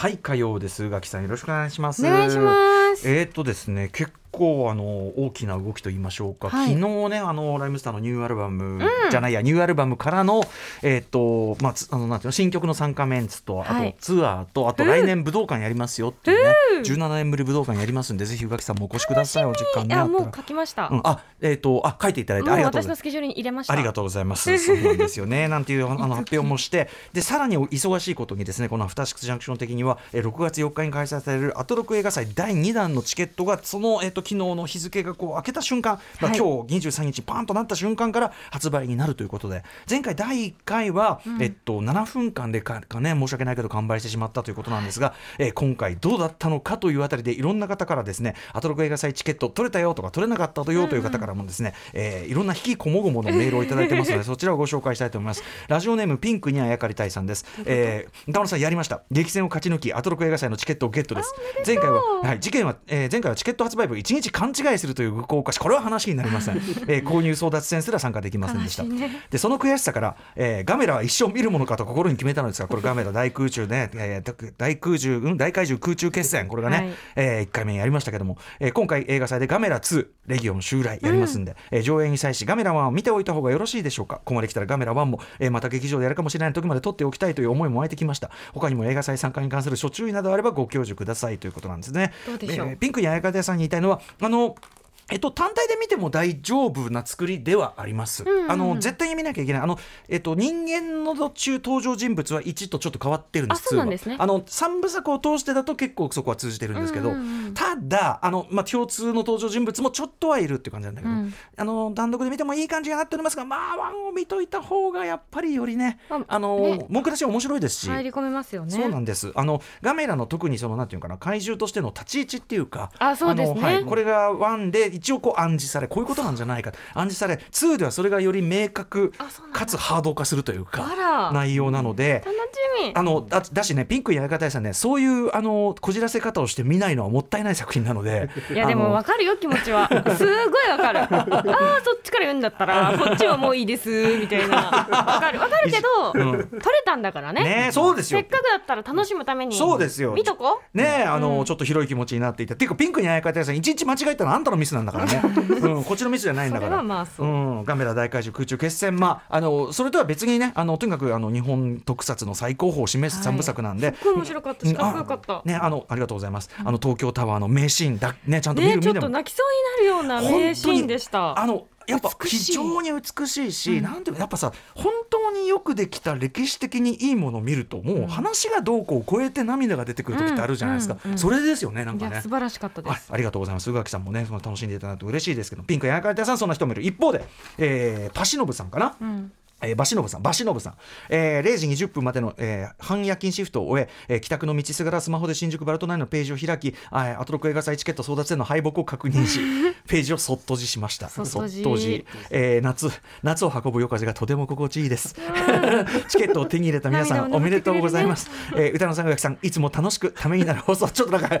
はい火曜です。宇垣さんよろしくお願いします。お願いします。えーっとですね結構あの大きな動きと言いましょうか、はい。昨日ねあのライムスターのニューアルバム、じゃないやニューアルバムからのえーっとまあつあのなんていうの新曲の参加メンツと、はい。あとツアーとあと来年武道館やりますよっていうね、17年ぶり武道館やりますんでぜひ宇垣さんもお越しくださいお時間ねあもう書きました、うん、あえーっとあ書いていただいてありがとうございます。私のスケジュールに入れました。ありがとうございます。そうなんですよね。なんていうあの発表もして、でさらに忙しいことにですね、このアフターシックスジャンクション的には、えー6月4日に開催されるアトロク映画祭第2弾のチケットがそのえっ、と昨日の日付がこう開けた瞬間、まあ、はい今日23日パンとなった瞬間から発売になるということで、前回第1回は、えっと7分間でかかね申し訳ないけど完売してしまったということなんですが、えー今回どうだったのかというあたりでいろんな方からですね、アトロク映画祭チケット取れたよとか取れなかったよという方からもですね、えーいろんな引きこもごものメールをいただいてますので、そちらをご紹介したいと思います。ラジオネームピンクにあやかりたいさんです。えー、歌丸さんやりました。激戦を勝ち抜き、アトロク映画祭のチケットをゲットです。前回は、はい、事件は、えー前回はチケット発売日を1日勘違いするという愚行を犯し、これは話になりません。えー購入争奪戦すら参加できませんでした。ね。でその悔しさから、えーガメラは一生見るものかと心に決めたのですが これガメラ大空中ね、えー大空中、うん、大怪獣空中決戦。これがね、はいえ1回目にやりましたけども、えー今回映画祭でガメラ2レギオン襲来やりますんで、えー上映に際しガメラ1を見ておいた方がよろしいでしょうか。ここまで来たらガメラ1も、えーまた劇場でやるかもしれない時まで撮っておきたいという思いも湧いてきました。他にも映画祭参加に関する諸注意などあればご教授くださいということなんですね。どうでしょう？えーピンクにあやかてさんに言いたいのはあのえっと、単体で見ても大丈夫な作りではあります。あの絶対に見なきゃいけない。あの、えっと、人間の途中登場人物は1とちょっと変わってるんです。あそうなんですねあの三部作を通してだと結構そこは通じてるんですけど、うんうんうんただあの、まあ、共通の登場人物もちょっとはいるっていう感じなんだけど、うんあの単独で見てもいい感じになっておりますがまあワンを見といた方がやっぱりよりね、まああのね文句出し面白いですし。入り込めますよねそうなんです。あのガメラの特にそのなんていうかな怪獣としての立ち位置っていうか、あそうですねのはい、これがワンで一応こう暗示されこういうことなんじゃないか。暗示され2ではそれがより明確かつハード化するというあから。内容なので。楽しみ。あのだだしねピンクやり方さんねそういうあのこじらせ方をして見ないのはもったいない作品なので。いやでも分かるよ気持ちは。すごい分かる。ああそっちから言うんだったら こっちはもういいですみたいな。分かる。分かるけど、うん。取れたんだからね。ねそうですよ。せっかくだったら楽しむためにそうですよ。見とこねあの、ちょっと広い気持ちになっていた。っていうかピンクにあやかたさん一日間違えたのはあんたのミスなんだからね、うん、こっちのミスじゃないんだから。まあそう。うん、ガメラ大怪獣空中決戦。まああのそれとは別にねあのとにかくあの日本特撮の最高峰を示す三部作なんで、すっごい面白かった。しかっこよかった。あねあのありがとうございます、あの東京タワーの名シーンだねちゃんと見る、ねちょっと泣きそうになるような名シーンでした。あのやっぱ非常に美しいし、なん。ていうのやっぱさ本当によくできた歴史的にいいものを見るともう話がどうこうを超えて涙が出てくる時ってあるじゃないですか、うんうん。うんそれですよねなんいかね。や素晴らしかったです。あありがとうございます。宇垣さんもねその楽しんでいただいて嬉しいですけどピンクやかてさんそんな人もいる。一方で、えーパシノブさんかな、うんえー、バシノブさん、バシノブさん、えー、0時20分までの、えー、半夜勤シフトを終ええー帰宅の道すがらスマホで新宿バルトナインのページを開き、アトロク映画祭チケット争奪戦の敗北を確認し、ページをそっとじしました。そっとじそっとじえー夏、夏を運ぶ夜風がとても心地いいです。チケットを手に入れた皆さん、おめでとうござい拭ます。えー歌のさん、宇垣さん、いつも楽しくためになる放送、ちょっとなんか、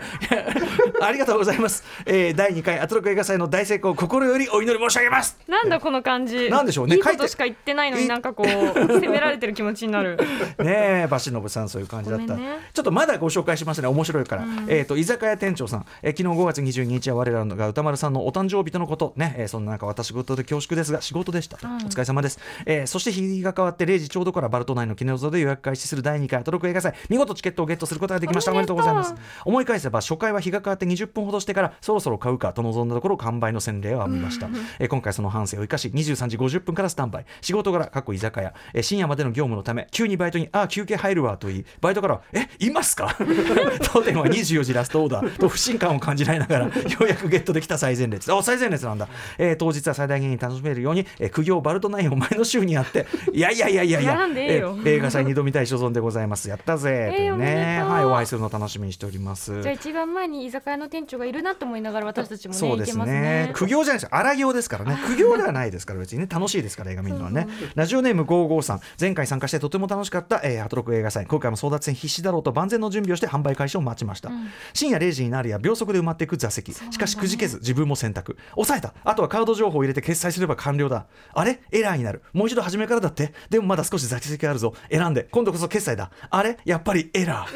ありがとうございます。えー、第2回アトロク映画祭の大成功、心よりお祈り申し上げます。なんだこの感じなんでしょうねいいことしか言ってないのにいなんかこう責められてる気持ちになる ねえ、バシノブさん、そういう感じだった。ねちょっとまだご紹介しますね、面白いから。えっ、と、居酒屋店長さん、えー昨日5月22日は我らが歌丸さんのお誕生日とのこと、ね、えーそんな中、私事で恐縮ですが、仕事でしたと、お疲れ様です。えーそして日付が変わって0時ちょうどからバルトナインの記念像で予約開始する第2回アトロク映画祭、見事チケットをゲットすることができました。おめでとうございます。思い返せば、初回は日が変わって20分ほどしてから、そろそろ買うかと望んだところ、完売の洗礼を浴びました。えー今回その反省を生かし、23時50分からスタンバイ。仕事柄、過去居酒屋、えー深夜までの業務のため急にバイトに「あ休憩入るわ」と言いバイトからは「えいますか? 」当店は24時ラストオーダー。と不信感を感じられながらようやくゲットできた最前列。あ最前列なんだ、えー当日は最大限に楽しめるように、えー苦行バルトナインを前の週にやって。いやいやいやいやいやえ映画祭に挑みたい所存でございます。やったぜ、えーね。はいお会いするのを楽しみにしております。じゃあ一番前に居酒屋の店長がいるなと思いながら私たちもねそうですね。ね。苦行じゃないです。よ荒行ですからね。苦行ではないですから別にね。楽しいですから映画見るのはね。ラジオネーム55さん。前回参加してとても楽しかった、えー、ハトロク映画祭。今回も争奪戦必死だろうと万全の準備をして販売開始を待ちました、深夜0時になるや秒速で埋まっていく座席。しかしくじけず自分も選択。抑えた。あとはカード情報を入れて決済すれば完了だ。あれ？エラーになる。もう一度初めからだって。でもまだ少し座席あるぞ。選んで。今度こそ決済だ。あれ？やっぱりエラー、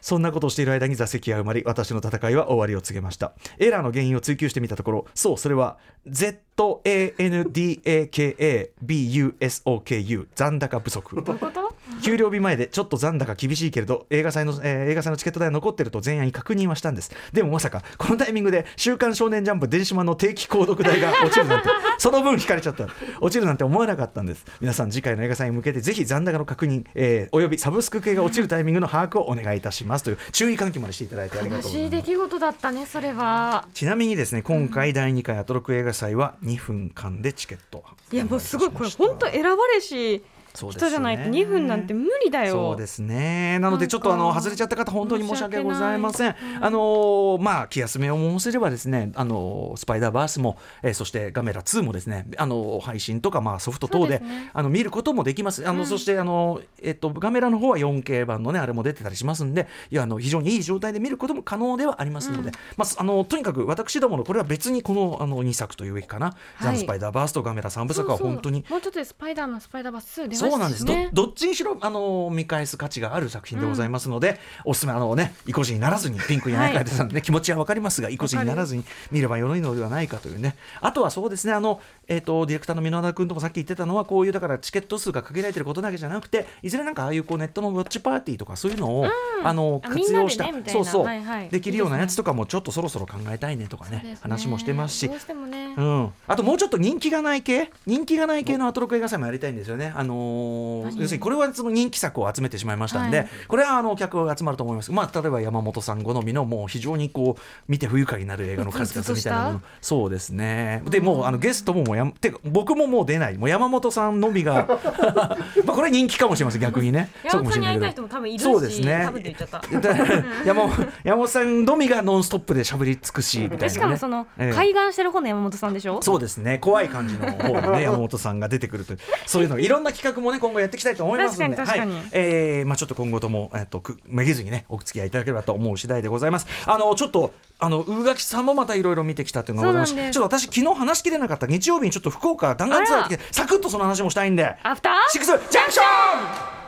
そんなことをしている間に座席が埋まり私の戦いは終わりを告げました。エラーの原因を追求してみたところ。そうそれは ZANDAKABUSOKU 残高不足。給料日前でちょっと残高厳しいけれど映画祭の、えー映画祭のチケット代は残ってると前夜に確認はしたんです。でもまさかこのタイミングで「週刊少年ジャンプ」電子版の定期購読代が落ちるなんて その分引かれちゃった。落ちるなんて思わなかったんです。皆さん次回の映画祭に向けてぜひ残高の確認、えーおよびサブスク系が落ちるタイミングの把握をお願いいたします。という注意喚起までしていただいてありが悲とうございます。しい出来事だったねそれは。ちなみにですね今回第2回アトロク映画祭は2分間でチケットいやもうすごいこれ本当選ばれし人じゃないと2分なんて無理だよ。そうですね。なのでちょっとあの外れちゃった方本当に申し訳ございません。あのーまあ気休めを申せればですねあのースパイダーバースも、えーそしてガメラ2もですねあのー配信とかまあソフト等でね。あの見ることもできます。あの、そしてあのえっとガメラの方は 4K 版のねあれも出てたりしますんでいやあの非常にいい状態で見ることも可能ではありますので、まああのとにかく私どものこれは別にこのあの2作というべきかな、ザ・スパイダーバースとガメラ3部作は本当にもうちょっとでスパイダーマンスパイダーバース2出そうなんです、どどっちにしろあの見返す価値がある作品でございますので、おすすめあのね意固地にならずにピンクにあやかれてたんでね、気持ちはわかりますが意固地にならずに見ればよいのではないかというね。あとはそうですねあの、えー、とディレクターの箕輪田君ともさっき言ってたのはこういうだからチケット数が限られてることだけじゃなくていずれなんかああいうこうネットのウォッチパーティーとかそういうのを、あのあ活用したそうそう、できるようなやつとかもちょっとそろそろ考えたいねとかね話もしてますし。どうしてもね。うん、あともうちょっと人気がない系人気がない系のアトロク映画祭もやりたいんですよね。あのー何要するにこれはその人気作を集めてしまいましたんで、はい。これはあのお客が集まると思います。まあ例えば山本さん好みのもう非常にこう見て不愉快になる映画の数々みたいなもの。そうですね。でもうあのゲストももうやんてか僕ももう出ない。もう山本さんのみが まあこれ人気かもしれません逆にね。山本さんに会いたい人も多分いるしそうですね。山本さんのみがノンストップで喋り尽くしみたいな、ね。しかもその、ええ。開眼してる方の山本さんでしょ？そうですね。怖い感じの方のね山本さんが出てくるという。そういうのいろんな企画もね今後やっていきたいと思いますのではい。えーまあ、ちょっと今後とも、えっとくめげずにねお付き合いいただければと思う次第でございます。あのちょっとあの宇垣さんもまたいろいろ見てきたっていうのがございましてちょっと私昨日話しきれなかった日曜日にちょっと福岡弾丸ツアー行ってきてサクッとその話もしたいんで。アフターシックスジャンクション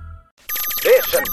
junction.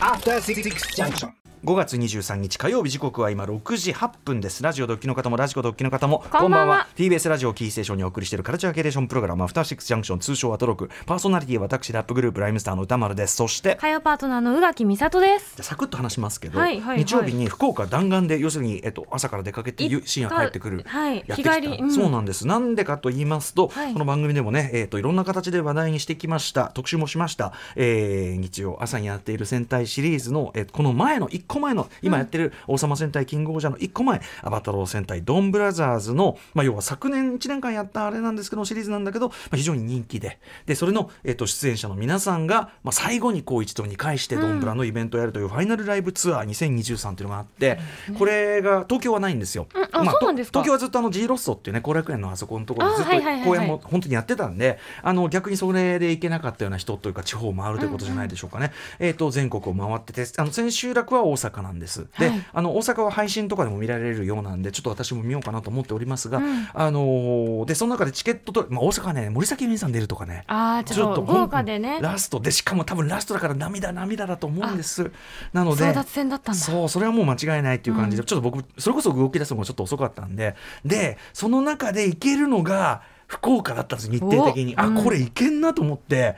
After 6 junction. 5月23日火曜日時刻は今6時8分です。ラジオドッキの方もラジコドッキの方もこんばんは。TBS ラジオキーステーションにお送りしているカルチャーキュレーションプログラムアフターシックスジャンクション通称アトロクパーソナリティは私ラップグループライムスターの歌丸です。そして火曜パートナーの宇垣美里です。じゃあサクッと話しますけど、はいはいはい。日曜日に福岡弾丸で要するに、えっと、朝から出かけて深夜帰ってくる、はいやってきた。日帰りうん。そうなんです。なんでかと言いますと、はい。この番組でもね、えっといろんな形で話題にしてきました。特集もしました、えー日曜朝にやっている戦隊シリーズの、えこの前の1個前の今やってる王様戦隊キングオージャーの1個前アバタロー戦隊ドンブラザーズの、まあ、要は昨年1年間やったあれなんですけどシリーズなんだけど、まあ、非常に人気で。でそれの、えっと出演者の皆さんが、まあ、最後にこう一堂に会してドンブラのイベントをやるというファイナルライブツアー2023っていうのがあって、これが東京はないんですよ。東京はずっとあの G ロッソっていうね後楽園のあそこのところでずっと公演も本当にやってたんであの逆にそれで行けなかったような人というか地方を回るということじゃないでしょうかね、えー、と全国を回っててあの千秋楽は大阪なんです。で、はい。あの大阪は配信とかでも見られるようなんでちょっと私も見ようかなと思っておりますが、うん。あのーでその中でチケットと、まあ、大阪はね森崎ウィンさん出るとかねああちょっと豪華でね。ラストでしかも多分ラストだから涙涙だと思うんです。なので争奪戦だったんだ。そうそれはもう間違いないっていう感じで、ちょっと僕それこそ動き出すのがちょっと遅かったんででその中で行けるのが福岡だったんです日程的に。あこれ行けんなと思って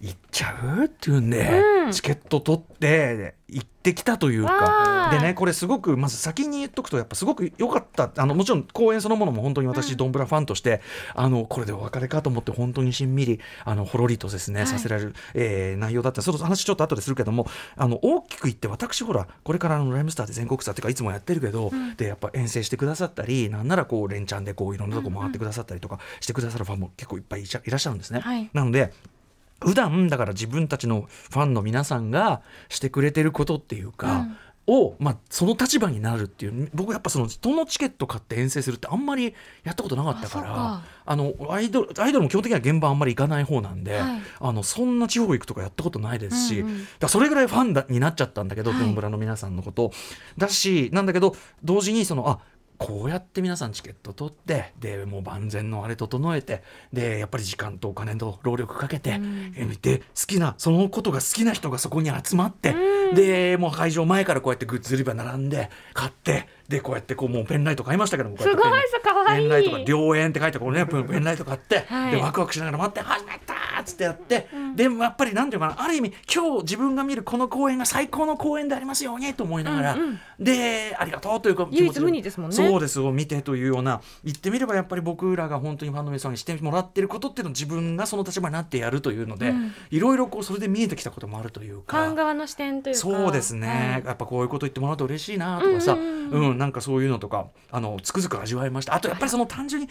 行っちゃう？っていうんで、うん。チケット取って行ってきたというわかー。でねこれすごくまず先に言っとくとやっぱすごく良かった。あのもちろん公演そのものも本当に私、ドンブラファンとしてあのこれでお別れかと思って本当にしんみりあのほろりとですね、はい。させられる、えー内容だった。その話ちょっと後でするけどもあの大きく言って私ほらこれからあのライムスターで全国ツアーっていうかいつもやってるけど、でやっぱ遠征してくださったりなんならこう連チャンでこういろんなとこ回ってくださったりとかしてくださるファンも結構いっぱいいらっしゃるんですね。はい。なので普段だから自分たちのファンの皆さんがしてくれてることっていうか、を、まあ、その立場になるっていう僕やっぱその人のチケット買って遠征するってあんまりやったことなかったからああのアイドルアイドルも基本的には現場あんまり行かない方なんで、はい。あのそんな地方行くとかやったことないですし、うんうん。だからそれぐらいファンだになっちゃったんだけど、はい。ドンブラの皆さんのこと。だしなんだけど同時にそのあこうやって皆さんチケット取ってでもう万全のあれ整えてでやっぱり時間とお金と労力かけて、えで好きなそのことが好きな人がそこに集まって、でもう会場前からこうやってグッズ売り場並んで買ってでこうやってこうもうペンライト買いましたけどもすごいさかわいい。ペンライトが良縁って書いてこうねペンライト買って、はい。でワクワクしながら待って始まったーっつってやって、でもやっぱりなんていうかなある意味今日自分が見るこの公演が最高の公演でありますようにと思いながら、でありがとうというか唯一無二ですもんね。そうですを見てというような言ってみればやっぱり僕らが本当にファンの皆さんにしてもらってることっていうのを自分がその立場になってやるというので、いろいろこうそれで見えてきたこともあるというフか。ァン側の視点というか。そうですね、やっぱこういうこと言ってもらうと嬉しいなとかさ、うんなんかそういうのとかあのつくづく味わいました。あとやっぱりその単純に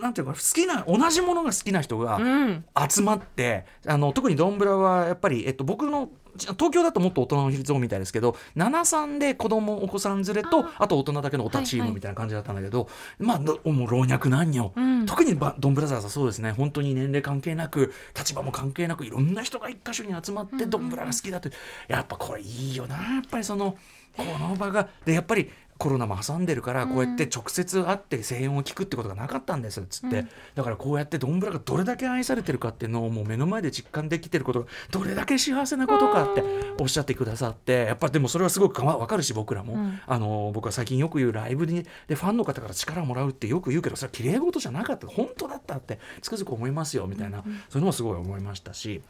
なんていうか好きな同じものが好きな人がうん。集まって、あの特にドンブラはやっぱり、えっと、僕の東京だともっと大人の比率みたいですけど73で子供お子さん連れとあと大人だけのオタチーはいはい。ムみたいな感じだったんだけど、まあどもう老若男女、うん。特にバドンブラザーズはそうですね。本当に年齢関係なく立場も関係なくいろんな人が一箇所に集まってドンブラが好きだという。やっぱこれいいよな。やっぱりそのこの場がでやっぱりコロナも挟んでるからこうやって直接会って声援を聞くってことがなかったんですっつって、だからこうやってドンブラがどれだけ愛されてるかっていうのをもう目の前で実感できてることがどれだけ幸せなことかっておっしゃってくださってやっぱりでもそれはすごくかわかるし僕らも、あの僕は最近よく言うライブにでファンの方から力をもらうってよく言うけどそれは綺麗事じゃなかった。本当だったってつくづく思いますよみたいな、そういうのもすごい思いましたし。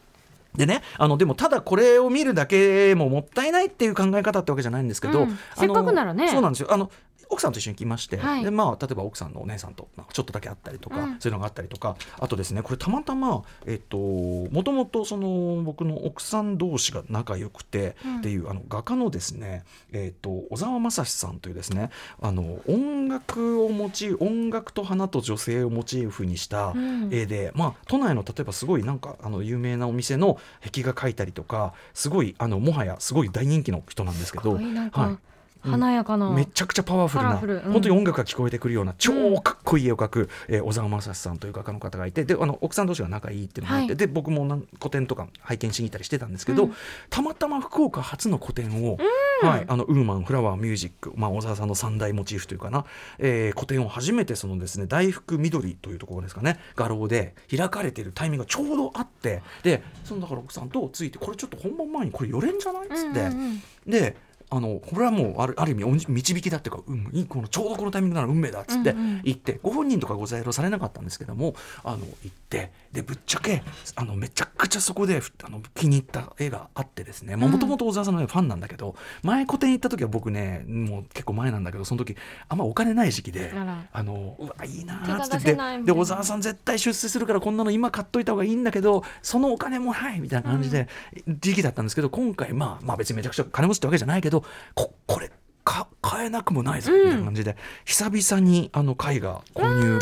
でね、あのでもただこれを見るだけももったいないっていう考え方ってわけじゃないんですけど、うん。せっかくならね。そうなんですよ。あの奥さんと一緒に来まして、はい。でまあ、例えば奥さんのお姉さんとちょっとだけ会ったりとか、うん。そういうのがあったりとかあとですねこれたまたま、えっと、もともとその僕の奥さん同士が仲良くて、っていうあの画家のですね、えっと、小沢正史さんというですねあの音楽をモチ音楽と花と女性をモチーフにしたん。絵で、まあ、都内の例えばすごいなんかあの有名なお店の壁画描いたりとかすごいあのもはやすごい大人気の人なんですけど。はい華やかな、めちゃくちゃパワフルなフル。うん。本当に音楽が聞こえてくるような超かっこいい絵を描く、えー小沢正史さんという画家の方がいてであの奥さん同士が仲いいっていうのがあって、はい。で僕もなん個展とか拝見しに行ったりしてたんですけど、うん。たまたま福岡初の個展を、はい、あのウーマンフラワーミュージック、まあ、小沢さんの三大モチーフというかな、えー個展を初めてそのですね大福緑というところですかね画廊で開かれているタイミングがちょうどあってでそのだから奥さんとついてこれちょっと本番前にこれ寄れんじゃない？っつって。うんうんうん。であのこれはもうあるある意味お導きだっていうか、うん、このちょうどこのタイミングなら運命だっつってうんうん。行って、ご本人とかご在労されなかったんですけどもあの行ってでぶっちゃけあのめちゃくちゃそこであの気に入った絵があってですねもともと小沢さんの絵ファンなんだけど、前個展行った時は僕ねもう結構前なんだけどその時あんまお金ない時期であのうわいいなっつってで小沢さん絶対出世するからこんなの今買っといた方がいいんだけどそのお金もないみたいな感じで、時期だったんですけど今回まあまあ別にめちゃくちゃ金持ちってわけじゃないけどここれか買えなくもないぞみたいな感じで、久々にあの絵画購入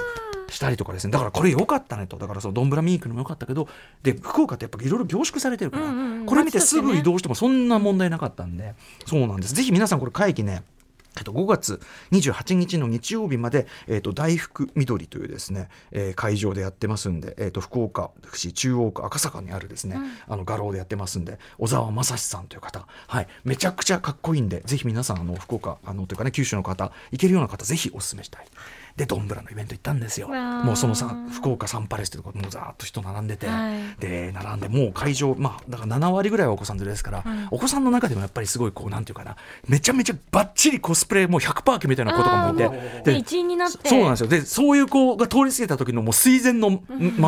したりとかですね。だからこれ良かったねと。だからそのドンブラミークのも良かったけどで福岡ってやっぱいろいろ凝縮されてるから、うんうんうん。これ見てすぐ移動してもそんな問題なかったんで。そうなんです。ぜひ皆さんこれ会期ねえっと、5月28日の日曜日まで、えっと、大福緑というですね、えー会場でやってますんで、えっと、福岡市中央区赤坂にあるですね、あの画廊でやってますんで小沢正史さんという方、はい、めちゃくちゃかっこいいんでぜひ皆さんあの福岡あのというかね九州の方行けるような方ぜひお勧めしたい。でドンブラのイベント行ったんですよ。もうそのさ福岡サンパレスってところもうざーっと人並んでて、はい。で並んでもう会場まあだから7割ぐらいはお子さん連れですから、お子さんの中でもやっぱりすごいこうなんていうかなめちゃめちゃバッチリコスプレもう100%決めたような子とかもいて。で一員になって。そうなんですよ。でそういう子が通り過ぎた時のもう垂涎の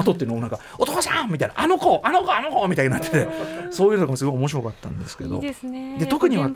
的っていうのをなんか「お父さん!」みたいな「あの子あの子あの子!」みたいになってて。そういうのがすごい面白かったんですけど。いいで特には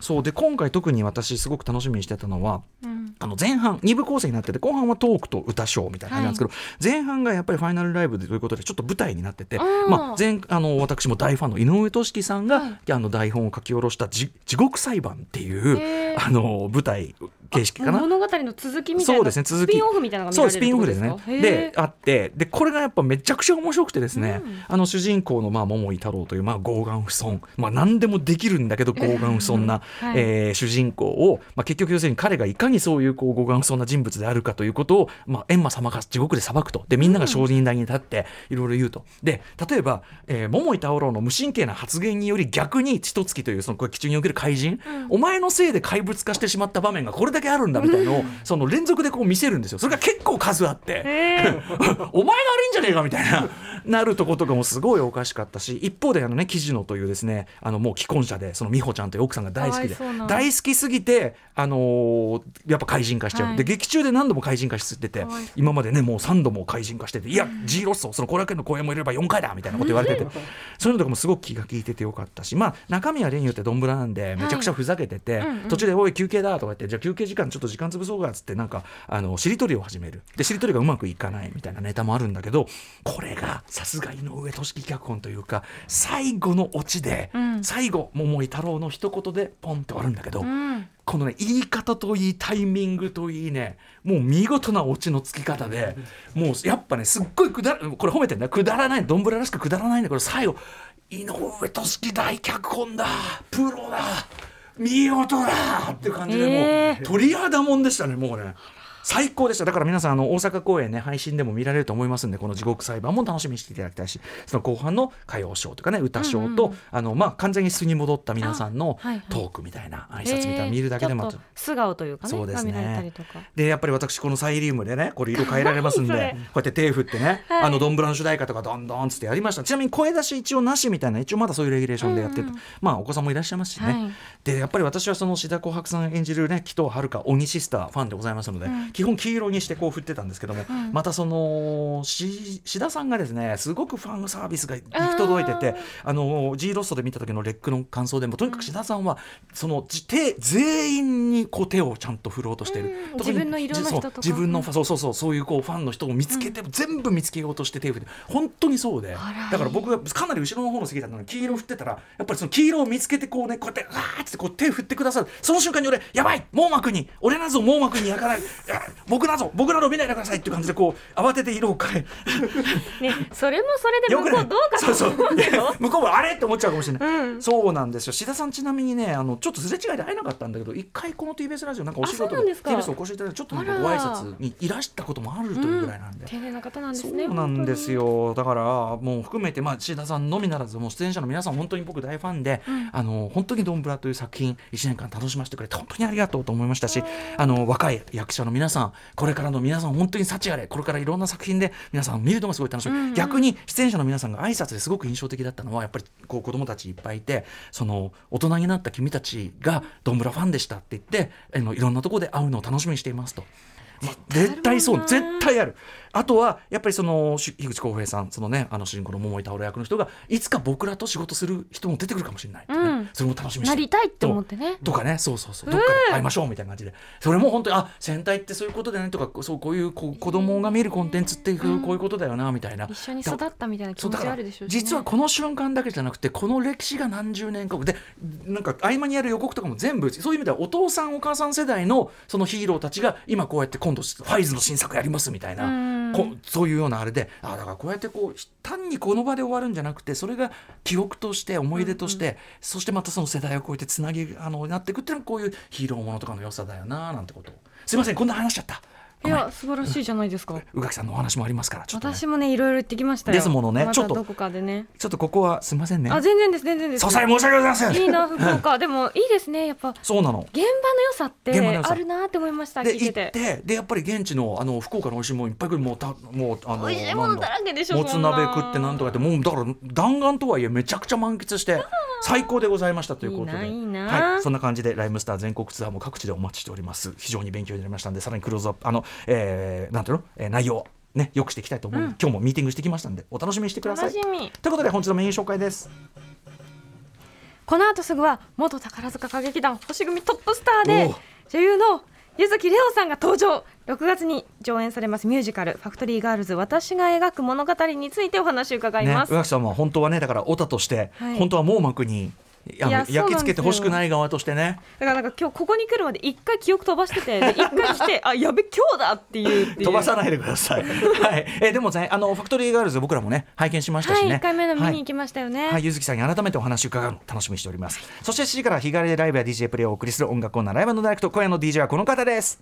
そう。で今回特に私すごく楽しみにしてたのはうん、あの前半2部構成になってて後半はトークと歌ショーみたいな感じなんですけど、前半がやっぱりファイナルライブでということでちょっと舞台になっててまあ、前あの私も大ファンの井上俊樹さんが、はい。あの台本を書き下ろしたじ「地獄裁判」っていう、あの舞台形式かな。物語の続きみたいな。そうですね続き。スピンオフみたいなのが見そうスピンオフですね。でかあってでこれがやっぱめちゃくちゃ面白くてですね、うん。あの主人公のまあ桃井太郎というまあ傲顔不遜まあ何でもできるんだけど傲顔不遜な、はい。えー主人公を、まあ、結局要するに彼がいかにそういうこう傲顔不遜な人物であるかということを、まあ、閻魔様が地獄で裁くと。でみんなが証人台に立っていろいろ言うと。で例えば、えー桃井太郎の無神経な発言により逆に千と月というそのこれ基中における怪人、お前のせいで怪物化してしまった場面がこれだけあるんだみたいなのを、その連続でこう見せるんですよ。それが結構数あって。へ お前が悪いんじゃねえかみたいな。なるとことかもすごいおかしかったし一方であのね記事のというですねあのもう既婚者でその美穂ちゃんという奥さんが大好きで大好きすぎてあのーやっぱ怪人化しちゃう、はい。で劇中で何度も怪人化してて今までねもう3度も怪人化してていや G ロッソその後楽園の公演も入れれば4回だみたいなこと言われててそういうのとかもすごく気が利いててよかったしまあ中身は例によってどんぶらなんでめちゃくちゃふざけてて、うんうん途中で「おい休憩だ」とか言って「じゃあ休憩時間ちょっと時間潰そうか」っつってなんかあのしりとりを始める。でしりとりがうまくいかないみたいなネタもあるんだけどこれがさすが井上俊樹脚本というか最後のオチで、うん。最後桃井太郎の一言でポンって終わるんだけど、うん。このね言い方といいタイミングといいねもう見事なオチのつき方でもうやっぱねすっごいくだらこれ褒めてんだ。よくだらないどんぶららしくくだらないんだけど最後井上俊樹大脚本だプロだ見事だっていう感じでもう、鳥肌もんでしたねもうね。最高でした。だから皆さんあの大阪公演ね配信でも見られると思いますんでこの地獄裁判も楽しみにしていただきたいしその後半の歌謡ショーとかね歌ショーと、あのまあ完全に素に戻った皆さんのトークみたいな挨拶みたいなの見るだけでまたちょっと素顔というかねそうですね。でやっぱり私このサイリウムでねこれ色変えられますんで こう何やって手振ってね、はい。あのドンブラの主題歌とかどんどんっつってやりました。ちなみに声出し一応なしみたいな一応まだそういうレギュレーションでやってると、まあお子さんもいらっしゃいますしね、はい。でやっぱり私はその志田琥珀さん演じるね紀藤遥鬼シスターファンでございますので、基本黄色にしてこう振ってたんですけども、またそのし志田さんがですねすごくファンサービスが行き届いててあの G ロストで見た時のレックの感想でもとにかく志田さんはそのじ手全員にこう手をちゃんと振ろうとしている、うん。自分の色の人とか。自分のそうそうそうそういうこうファンの人を見つけて、全部見つけようとして手を振って本当にそうでだから僕がかなり後ろの方の席だったのに黄色振ってたらやっぱりその黄色を見つけてこうねこうやってわーってこう手振ってくださる。その瞬間に俺やばい網膜に俺なぞ網膜に焼かない僕なぞ僕など見ないでくださいっていう感じでこう慌てて色を変えねそれもそれで向こうどうかとそうそう。向こうはあれって思っちゃうかもしれない、うん。そうなんですよ。志田さんちなみにねあのちょっとすれ違いで会えなかったんだけど一回この TBS ラジオなんかお仕事で TBS お越しいただいてちょっとご挨拶にいらしたこともあるというぐらいなんで、丁寧な方なんですそねうなんですよ。だからもう含めて、まあ、志田さんのみならずもう出演者の皆さん本当に僕大ファンで、あの本当に「ドンブラ」という作品1年間楽しませてくれて本当にありがとうと思いましたしあの若い役者の皆さんこれからの皆さん本当に幸あれこれからいろんな作品で皆さん見るのがすごい楽しみ、逆に出演者の皆さんが挨拶ですごく印象的だったのはやっぱりこう子供たちいっぱいいてその大人になった君たちが「ドンブラファンでした」って言ってあのいろんなところで会うのを楽しみにしていますと。絶対そう絶対ある。あとはやっぱりそのし樋口浩平さんそのねあの主人公の桃井薫役の人がいつか僕らと仕事する人も出てくるかもしれないね、うん。それも楽しみにしてなりたいって思ってね。とかねそうそうそう。どっかで会いましょうみたいな感じで。それも本当にあ戦隊ってそういうことだよねとかそうこういうこう子供が見るコンテンツってこうこういうことだよなみたいな。一緒に育ったみたいな気持ちあるでしょうしね。実はこの瞬間だけじゃなくてこの歴史が何十年かでなんか合間にやる予告とかも全部そういう意味ではお父さんお母さん世代のそのヒーローたちが今こうやって今度ファイズの新作やりますみたいなこそういうようなあれであだからこうやってこう単にこの場で終わるんじゃなくてそれが記憶として思い出として、そしてまたその世代を超えてつなぎあのなっていくっていうのがこういうヒーローものとかの良さだよななんてことを。すいませんこんな話しちゃったいや素晴らしいじゃないですか。宇垣さんのお話もありますからちょっと、ね、私もねいろいろ言ってきましたよ。ですものね。まちょっと。たどこかでね。ちょっとここはすいませんね。あ全然です全然です。ささい申し訳ございませんいいな福岡。でもいいですねやっぱ。そうなの。現場の良さってあるなって思いましたで行って聞いててでやっぱり現地のあの福岡の美味しいものいっぱい来るもうたもうあの美味しいものだらけでしょもつ鍋食ってなんとかってもうだから弾丸とはいえめちゃくちゃ満喫して 最高でございましたということで。はい、そんな感じでライムスター全国ツアーも各地でお待ちしております。非常に勉強になりましたんでさらにクローズアップあの、えー、なんていうの、えー内容をねよくしていきたいと思う、今日もミーティングしてきましたんでお楽しみにしてください。楽しみ。ということで本日のメイン紹介です。この後すぐは元宝塚歌劇団星組トップスターおでう。女優の柚木レオさんが登場。6月に上演されますミュージカル「ファクトリーガールズ私が描く物語」についてお話を伺いね、ます、宇垣さんは本当はねだからオタとして、はい。本当は網膜に焼き付けてほしくない側としてねだからなんか今日ここに来るまで一回記憶飛ばしててで一回来てあやべ今日だっていう飛ばさないでください。はい、えーでもね、あの Factory Girls 僕らもね拝見しましたはいしね。1回目の見に行ききましたよね、はい、ゆずきさんに改めてお話を伺うの楽しみにしております。そして7時から日帰りでライブや DJ プレイをお送りする音楽コーナー Live & Direct 今夜の DJ はこの方です。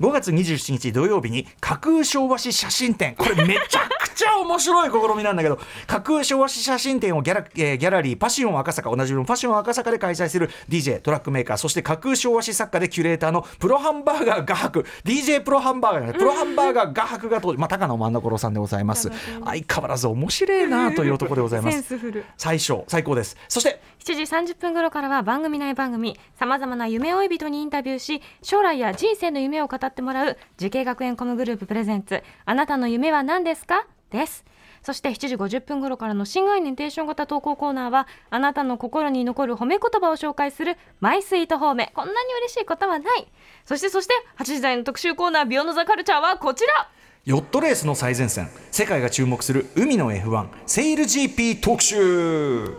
5月27日土曜日に架空昭和史写真展これめちゃくちゃ面白い試みなんだけど架空昭和史写真展をギャラ,、えーギャラリーパシオン赤坂おなじみのパシオン赤坂で開催する DJ トラックメーカーそして架空昭和史作家でキュレーターのプロハンバーガー画伯 DJ プロハンバーガープロハンバーガー画伯が登場、まあ、高野政所さんでございます。相変わらず面白いなという男でございます。センスフル。最小最高です。そして7時30分頃からは番組内番組さまざまな夢追い人にインタビューし将来や人生の夢を語ってもらう滋慶学園 COMグループプレゼンツ。あなたの夢は何ですか？です。そして7時50分頃からの新概念テーション型投稿コーナーはあなたの心に残る褒め言葉を紹介するマイスイート褒め。こんなに嬉しいことはない。そしてそして8時台の特集コーナー Beyond the Culture はこちら。ヨットレースの最前線。世界が注目する海の F1 セイル GP 特集。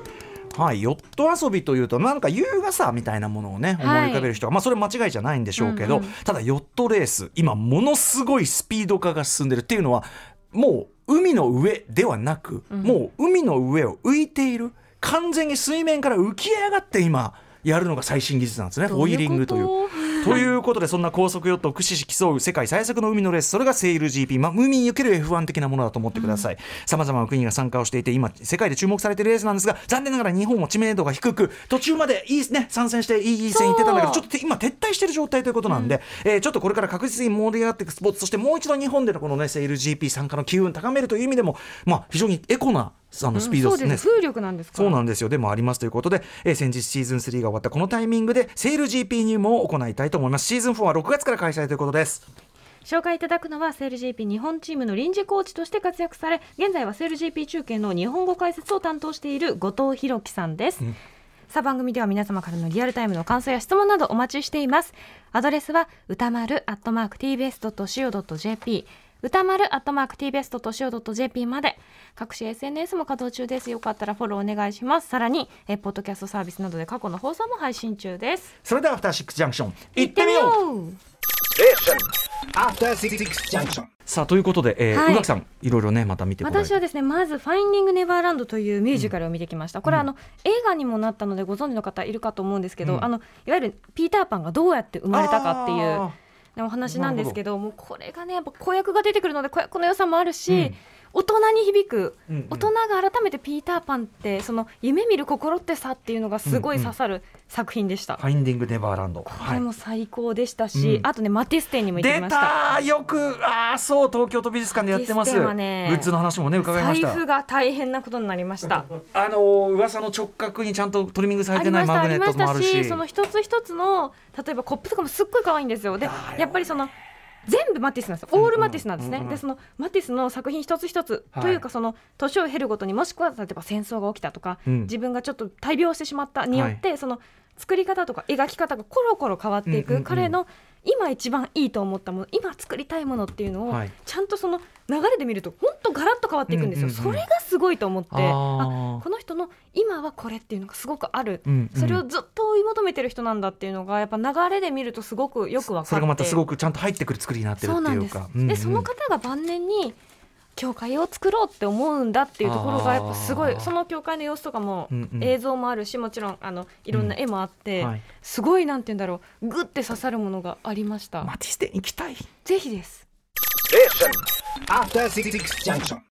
はい、ヨット遊びというとなんか優雅さみたいなものをね思い浮かべる人が、まあそれ間違いじゃないんでしょうけど、ただヨットレース今ものすごいスピード化が進んでるっていうのはもう海の上ではなく、もう海の上を浮いている完全に水面から浮き上がって今やるのが最新技術なんですね。オイリングという。ということでそんな高速ヨットを駆使し競う世界最速の海のレースそれがセイル GP、まあ、海における F1 的なものだと思ってください。さまざまな国が参加をしていて今世界で注目されているレースなんですが残念ながら日本は知名度が低く途中までいいね参戦していいいい線いってたんだけどちょっと今撤退している状態ということなんで、えーちょっとこれから確実に盛り上がっていくスポーツそしてもう一度日本でのこのねセイル GP 参加の機運高めるという意味でも、まあ、非常にエコなあのスピードね、です。風力なんですか？そうなんですよ。でもありますということで、えー先日シーズン3が終わったこのタイミングでセール GP 入門を行いたいと思います。シーズン4は6月から開催ということです。紹介いただくのはセール GP 日本チームの臨時コーチとして活躍され現在はセール GP 中継の日本語解説を担当している後藤弘樹さんです、さあ番組では皆様からのリアルタイムの感想や質問などお待ちしています。アドレスは歌丸アットマーク tbs.co.jp 歌丸アットマーク tbs.co.jp まで。各種 SNS も稼働中です。よかったらフォローお願いします。さらにえポッドキャストサービスなどで過去の放送も配信中です。それではアフターシックスジャンクション。行行ってみよう。う After Six Junction. さあということで、えーはい。宇垣さんいろいろねまた見てこられて私はですねまず「ファインディング・ネバーランド」というミュージカルを見てきました、これあの映画にもなったのでご存知の方いるかと思うんですけど、うん。あのいわゆるピーター・パンがどうやって生まれたかっていうあお話なんですけどもうこれがねやっぱ子役が出てくるので子役の良さもあるし、うん大人に響く、うんうん。大人が改めてピーター・パンってその夢見る心ってさっていうのがすごい刺さる作品でした、ファインディングネバーランド。こはい。れも最高でしたし、うん。あとねマティス展にも行ってました。たよくああそう東京都美術館でやってます。はねグッズの話もね伺いました。財布が大変なことになりました。あのー噂の直角にちゃんとトリミングされてないマグネットもあるし。たその一つ一つの例えばコップとかもすっごい可愛いんですよ。でやっぱりその全部マティスなんですよ。オールマティスなんですね、うんうんでそのマティスの作品一つ一つはい。というかその年を経るごとにもしくは例えば戦争が起きたとか、うん。自分がちょっと大病してしまったによって、その作り方とか描き方がコロコロ変わっていく、彼の今一番いいと思ったもの今作りたいものっていうのを、はい。ちゃんとその流れで見ると本当ガラッと変わっていくんですよ、うんうんうん。それがすごいと思って。あこの人の今はこれっていうのがすごくある、うんうん。それをずっと追い求めてる人なんだっていうのがやっぱ流れで見るとすごくよく分かって。それがまたすごくちゃんと入ってくる作りになってるってそうないんです、うんうん。でその方が晩年に教会を作ろうって思うんだっていうところがやっぱすごいその教会の様子とかもうんうん映像もあるしもちろんあのいろんな絵もあって、はいすごいなんて言うんだろうグッて刺さるものがありました、マティステに行きたい。ぜひです Junction.